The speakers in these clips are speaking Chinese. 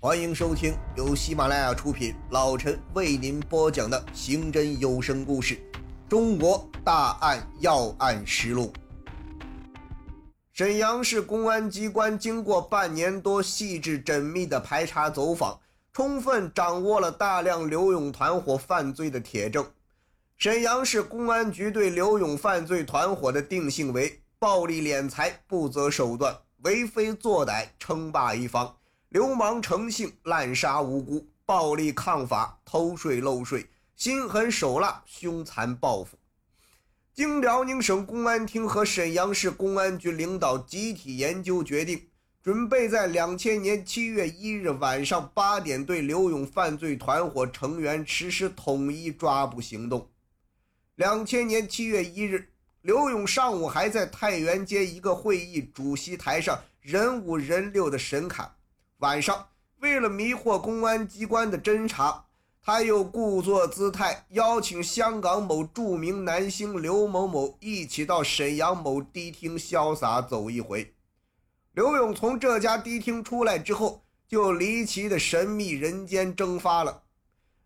欢迎收听由喜马拉雅出品，老陈为您播讲的刑侦有声故事《中国大案要案实录》。沈阳市公安机关经过半年多细致缜密的排查走访，充分掌握了大量刘勇团伙犯罪的铁证。沈阳市公安局对刘勇犯罪团伙的定性为暴力敛财、不择手段、为非作歹、称霸一方。流氓成性，滥杀无辜，暴力抗法，偷税漏税，心狠手辣，凶残报复。经辽宁省公安厅和沈阳市公安局领导集体研究决定，准备在两千年七月一日晚上八点对刘勇犯罪团伙成员实施统一抓捕行动。两千年七月一日，刘勇上午还在太原街一个会议主席台上人五人六的神侃。晚上，为了迷惑公安机关的侦查，他又故作姿态邀请香港某著名男星刘某某一起到沈阳某迪厅潇洒走一回。刘勇从这家迪厅出来之后，就离奇的神秘人间蒸发了。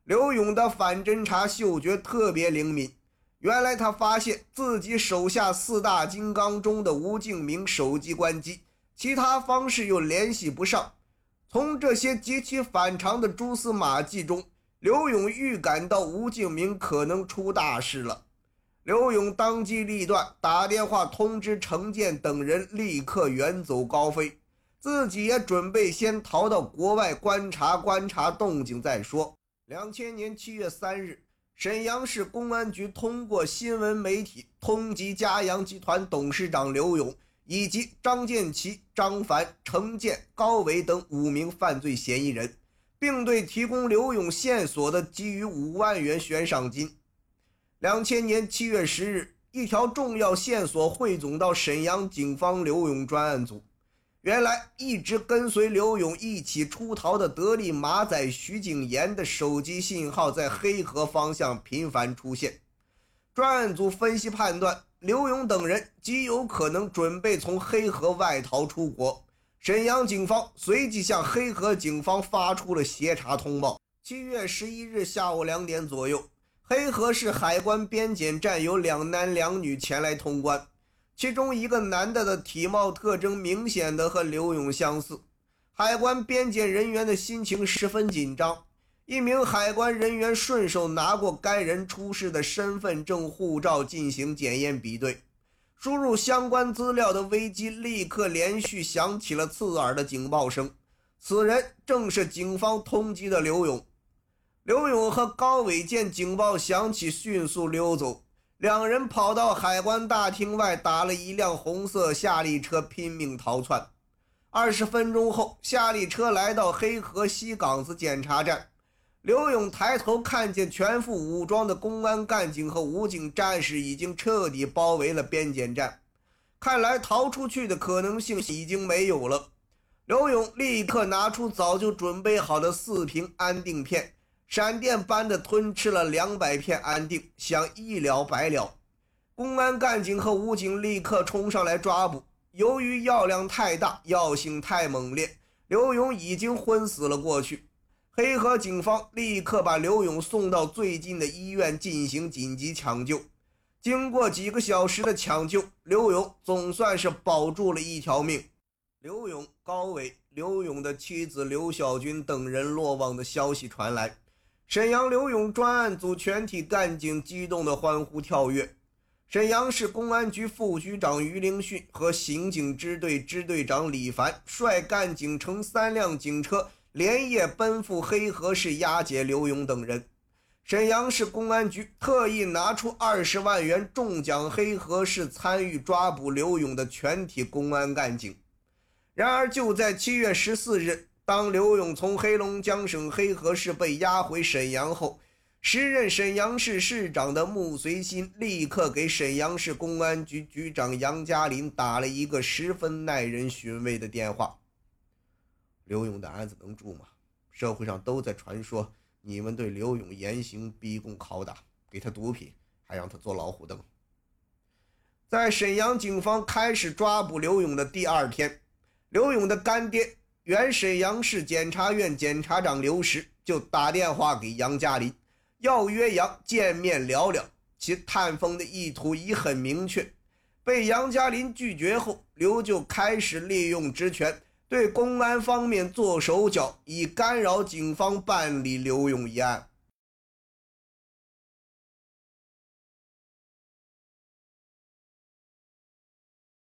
刘勇的反侦查嗅觉特别灵敏，原来他发现自己手下四大金刚中的吴敬明手机关机，其他方式又联系不上。从这些极其反常的蛛丝马迹中，刘勇预感到吴敬明可能出大事了。刘勇当机立断，打电话通知程建等人立刻远走高飞，自己也准备先逃到国外观察观察动静再说。两千年七月三日，沈阳市公安局通过新闻媒体通缉嘉阳集团董事长刘勇。以及张建奇、张凡、程建、高伟等五名犯罪嫌疑人，并对提供刘勇线索的给予五万元悬赏金。两千年七月十日，一条重要线索汇总到沈阳警方刘勇专案组。原来，一直跟随刘勇一起出逃的得力马仔徐景言的手机信号在黑河方向频繁出现。专案组分析判断。刘勇等人极有可能准备从黑河外逃出国。沈阳警方随即向黑河警方发出了协查通报。七月十一日下午两点左右，黑河市海关边检站有两男两女前来通关，其中一个男的的体貌特征明显的和刘勇相似。海关边检人员的心情十分紧张。一名海关人员顺手拿过该人出示的身份证、护照进行检验比对，输入相关资料的微机立刻连续响起了刺耳的警报声。此人正是警方通缉的刘勇。刘勇和高伟见警报响起，迅速溜走，两人跑到海关大厅外，打了一辆红色夏利车，拼命逃窜。二十分钟后，夏利车来到黑河西岗子检查站。刘勇抬头看见全副武装的公安干警和武警战士已经彻底包围了边检站，看来逃出去的可能性已经没有了。刘勇立刻拿出早就准备好的四瓶安定片，闪电般的吞吃了两百片安定，想一了百了。公安干警和武警立刻冲上来抓捕，由于药量太大，药性太猛烈，刘勇已经昏死了过去。黑河警方立刻把刘勇送到最近的医院进行紧急抢救。经过几个小时的抢救，刘勇总算是保住了一条命。刘勇、高伟、刘勇的妻子刘小军等人落网的消息传来，沈阳刘勇专案组全体干警激动的欢呼跳跃。沈阳市公安局副局长于凌训和刑警支队支队长李凡率干警乘三辆警车。连夜奔赴黑河市押解刘勇等人，沈阳市公安局特意拿出二十万元重奖黑河市参与抓捕刘勇的全体公安干警。然而，就在七月十四日，当刘勇从黑龙江省黑河市被押回沈阳后，时任沈阳市市长的穆随新立刻给沈阳市公安局局长杨嘉林打了一个十分耐人寻味的电话。刘勇的儿子能住吗？社会上都在传说你们对刘勇严刑逼供拷打给他毒品还让他坐老虎凳。在沈阳警方开始抓捕刘勇的第二天刘勇的干爹原沈阳市检察院检察长刘石就打电话给杨家林要约杨见面聊聊其探风的意图已很明确被杨家林拒绝后刘就开始利用职权对公安方面做手脚以干扰警方办理刘勇一案。